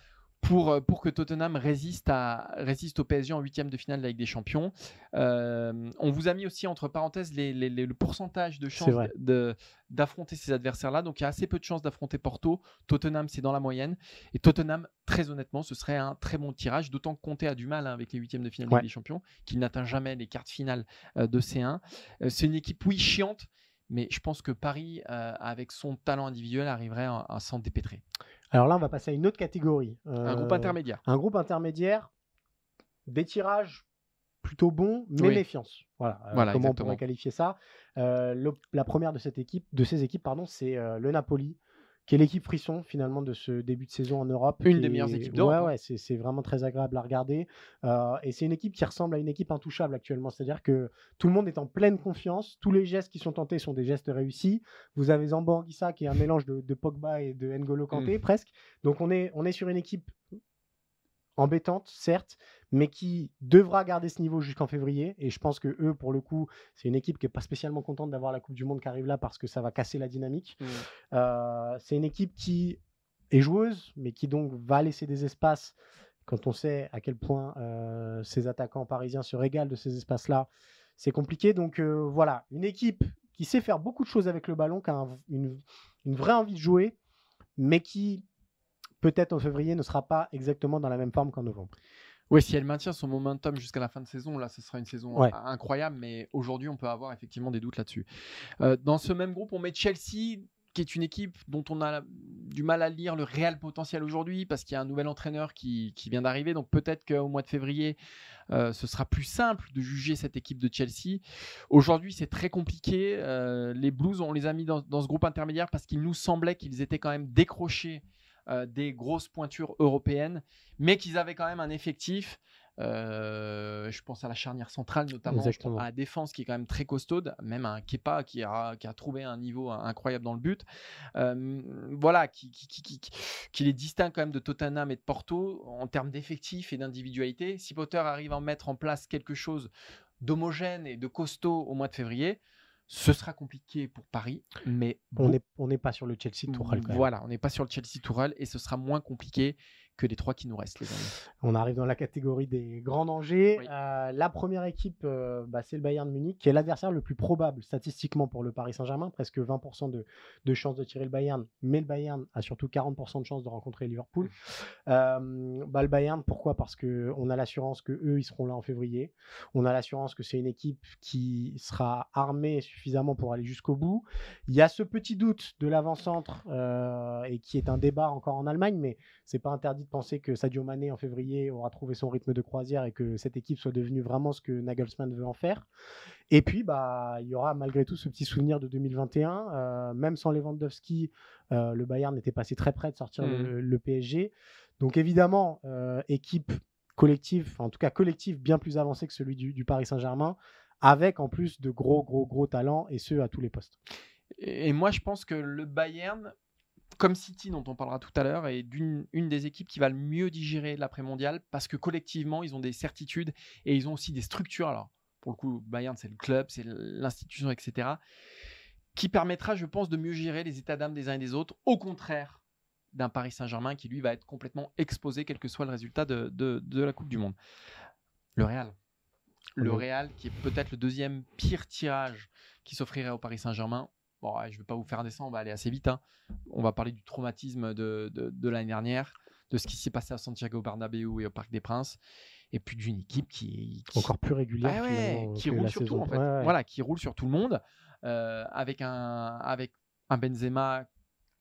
pour, euh, pour que Tottenham résiste, à, résiste au PSG en huitième de finale de la Ligue des Champions. Euh, on vous a mis aussi entre parenthèses les, le pourcentage de chances d'affronter ces adversaires-là. Donc il y a assez peu de chances d'affronter Porto. Tottenham, c'est dans la moyenne. Et Tottenham, très honnêtement, ce serait un très bon tirage, d'autant que Conte a du mal hein, avec les huitièmes de finale de la Ligue des Champions, qu'il n'atteint jamais les cartes finales euh, de C1. c'est une équipe, oui, chiante, mais je pense que Paris, euh, avec son talent individuel, arriverait à, s'en dépêtrer. Alors là, on va passer à une autre catégorie. un groupe euh, intermédiaire. Un groupe intermédiaire, des tirages plutôt bons, mais méfiance. Voilà, euh, comment on pourrait qualifier ça? La première de, cette équipe, de ces équipes, pardon, c'est le Napoli, qui est l'équipe frisson finalement de ce début de saison en Europe. Une des meilleures équipes d'Europe. Ouais, hein. ouais, c'est vraiment très agréable à regarder. Euh, et c'est une équipe qui ressemble à une équipe intouchable actuellement. C'est-à-dire que tout le monde est en pleine confiance. Tous les gestes qui sont tentés sont des gestes réussis. Vous avez Zambo Anguissa qui est un mélange de, Pogba et de N'Golo Kanté mmh. presque. Donc on est, on est sur une équipe embêtante, certes, mais qui devra garder ce niveau jusqu'en février. Et je pense que eux, pour le coup, c'est une équipe qui n'est pas spécialement contente d'avoir la Coupe du Monde qui arrive là parce que ça va casser la dynamique. Mmh. Euh, c'est une équipe qui est joueuse, mais qui donc va laisser des espaces quand on sait à quel point euh, ces attaquants parisiens se régalent de ces espaces-là. C'est compliqué. Donc euh, voilà, une équipe qui sait faire beaucoup de choses avec le ballon, qui a une, une vraie envie de jouer, mais qui peut-être en février, ne sera pas exactement dans la même forme qu'en novembre. Oui, si elle maintient son momentum jusqu'à la fin de saison, là, ce sera une saison incroyable. Mais aujourd'hui, on peut avoir effectivement des doutes là-dessus. Euh, dans ce même groupe, on met Chelsea. qui est une équipe dont on a du mal à lire le réel potentiel aujourd'hui parce qu'il y a un nouvel entraîneur qui, qui vient d'arriver. Donc peut-être qu'au mois de février, euh, ce sera plus simple de juger cette équipe de Chelsea. Aujourd'hui, c'est très compliqué. Euh, les Blues, on les a mis dans, dans ce groupe intermédiaire parce qu'il nous semblait qu'ils étaient quand même décrochés euh, des grosses pointures européennes, mais qu'ils avaient quand même un effectif euh, je pense à la charnière centrale, notamment à la défense qui est quand même très costaude, même un Kepa qui a, qui a trouvé un niveau incroyable dans le but. Euh, voilà, qui, qui, qui, qui, qui les distingue quand même de Tottenham et de Porto en termes d'effectifs et d'individualité. Si Potter arrive à mettre en place quelque chose d'homogène et de costaud au mois de février, ce sera compliqué pour Paris, mais On n'est on n'est pas sur le Chelsea même. voilà, on n'est pas sur le Chelsea Tourelle et ce sera moins compliqué que les trois qui nous restent, les. On arrive dans la catégorie des grands dangers. Oui. Euh, la première équipe, euh, bah, c'est le Bayern de Munich, qui est l'adversaire le plus probable statistiquement pour le Paris Saint-Germain. Presque 20% de, de chances de tirer le Bayern. Mais le Bayern a surtout 40% de chances de rencontrer Liverpool. Euh, bah, le Bayern, pourquoi? Parce qu'on a l'assurance que eux, ils seront là en février. On a l'assurance que c'est une équipe qui sera armée suffisamment pour aller jusqu'au bout. Il y a ce petit doute de l'avant-centre et qui est un débat encore en Allemagne, mais c'est pas interdit de penser que Sadio Mané en février aura trouvé son rythme de croisière et que cette équipe soit devenue vraiment ce que Nagelsmann veut en faire. Et puis, bah, il y aura malgré tout ce petit souvenir de 2021. euh, même sans Lewandowski, euh, le Bayern était passé très près de sortir le, le PSG. Donc évidemment, euh, équipe collective, en tout cas collectif bien plus avancé que celui du, du Paris Saint-Germain, avec en plus de gros, gros, gros talents, et ce à tous les postes. Et moi, je pense que le Bayern, comme City, dont on parlera tout à l'heure, est d'une une des équipes qui va le mieux digérer l'après-mondial parce que collectivement, ils ont des certitudes et ils ont aussi des structures. Alors, pour le coup, Bayern, c'est le club, c'est l'institution, etc. Qui permettra, je pense, de mieux gérer les états d'âme des uns et des autres, au contraire d'un Paris Saint-Germain qui, lui, va être complètement exposé, quel que soit le résultat de, de- de la Coupe du Monde. Le Real. Le. Real, qui est peut-être le deuxième pire tirage qui s'offrirait au Paris Saint-Germain. Bon, je ne vais pas vous faire descendre, on va aller assez vite. hein. On va parler du traumatisme de, de- de l'année dernière, de ce qui s'est passé à Santiago Bernabéu et au Parc des Princes, et puis d'une équipe qui, qui- Encore plus régulière. ah ouais, finalement, qui roule sur saison. tout en fait. Ouais, ouais. Voilà, qui roule sur tout le monde, euh, avec un avec un Benzema.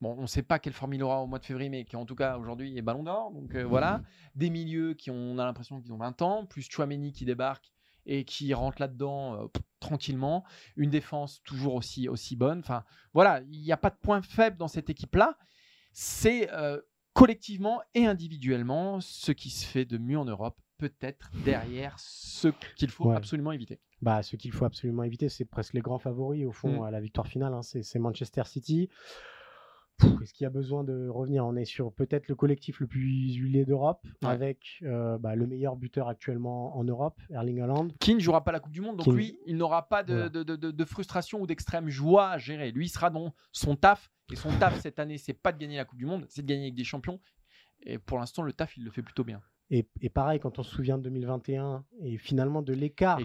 Bon, on ne sait pas quelle forme il aura au mois de février, mais qui en tout cas aujourd'hui est Ballon d'Or. Donc euh, voilà, des milieux qui ont, on a l'impression qu'ils ont 20 ans, plus Chouameni qui débarque et qui rentre là-dedans euh, tranquillement. Une défense toujours aussi aussi bonne. Enfin voilà, il n'y a pas de point faible dans cette équipe-là. C'est euh, collectivement et individuellement ce qui se fait de mieux en Europe, peut-être derrière ce qu'il faut Ouais. absolument éviter. Bah, ce qu'il faut absolument éviter, c'est presque les grands favoris au fond Mm. à la victoire finale. hein, c'est Manchester City. Est-ce qu'il y a besoin de revenir? On est sur peut-être le collectif le plus huilé d'Europe, Ouais. avec euh, bah, le meilleur buteur actuellement en Europe, Erling Haaland. qui ne jouera pas la Coupe du Monde. Donc lui, il n'aura pas de, Voilà. de, de- frustration ou d'extrême joie à gérer. Lui, il sera dans son taf. Et son taf cette année, c'est pas de gagner la Coupe du Monde, c'est de gagner avec des champions. Et pour l'instant, le taf, il le fait plutôt bien. Et, et pareil, quand on se souvient de 2021 et finalement de l'écart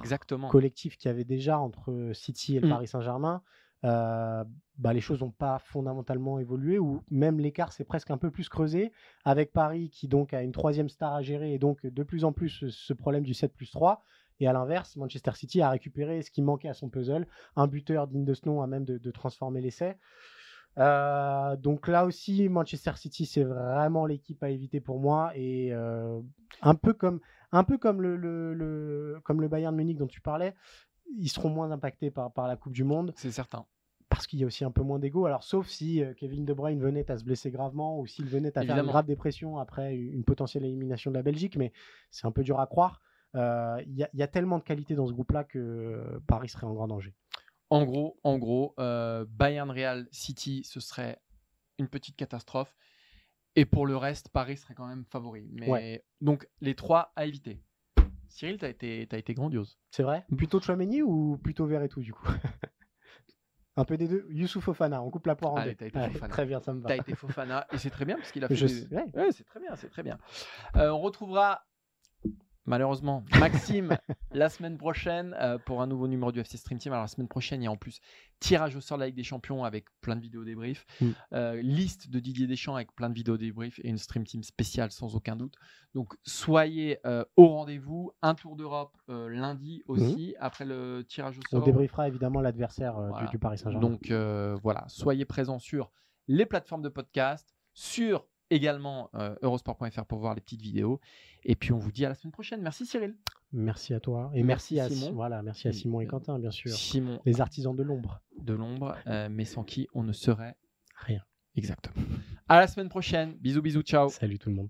collectif qu'il y avait déjà entre City et le Mm. Paris Saint-Germain, euh, bah, les choses n'ont pas fondamentalement évolué, ou même l'écart s'est presque un peu plus creusé, avec Paris qui donc a une troisième star à gérer et donc de plus en plus ce, ce problème du 7 plus 3. Et à l'inverse, Manchester City a récupéré ce qui manquait à son puzzle, un buteur digne de ce nom à même de, transformer l'essai. Euh, donc là aussi, Manchester City, c'est vraiment l'équipe à éviter pour moi. Et euh, un peu comme, un peu comme le, le- le- comme le Bayern de Munich dont tu parlais, ils seront moins impactés par, par la Coupe du Monde C'est certain. parce qu'il y a aussi un peu moins d'ego. Alors, sauf si euh, Kevin De Bruyne venait à se blesser gravement ou s'il venait à faire une grave dépression après une potentielle élimination de la Belgique, mais c'est un peu dur à croire. Euh, Il y, a- il y a tellement de qualité dans ce groupe-là que Paris serait en grand danger. En gros, en gros, euh, Bayern Real City, ce serait une petite catastrophe. Et pour le reste, Paris serait quand même favori. Mais Ouais. donc les trois à éviter. Cyril, t'as été, t'as été grandiose. C'est vrai? Plutôt Chouameni ou plutôt Verretou du coup? (laughs) Un peu des deux. Youssouf Fofana, on coupe la poire en Allez, deux. été Allez, Fofana. Très bien, ça me va. T'as été Fofana et c'est très bien parce qu'il a (laughs) fait. Des-. Ouais, c'est très bien, c'est très bien. Euh, on retrouvera malheureusement. (laughs) Maxime, la semaine prochaine, euh, pour un nouveau numéro du FC Stream Team. Alors, la semaine prochaine, il y a en plus tirage au sort de la Ligue des Champions avec plein de vidéos débriefs, Mm. euh, liste de Didier Deschamps avec plein de vidéos débriefs et une Stream Team spéciale sans aucun doute. Donc, soyez euh, au rendez-vous. Un tour d'Europe lundi aussi, après le tirage au On sort. débriefera évidemment l'adversaire du- Paris Saint-Germain. Donc voilà, soyez présents sur les plateformes de podcast, sur également euh, eurosport.fr pour voir les petites vidéos. Et puis on vous dit à la semaine prochaine. Merci Cyril. Merci à toi et Merci merci, à Simon. Si- voilà, merci à Simon et Quentin bien sûr. Simon Les artisans de l'ombre. de l'ombre, euh, mais sans qui on ne serait Rien. exactement. À la semaine prochaine. Bisous, bisous, ciao. Salut tout le monde.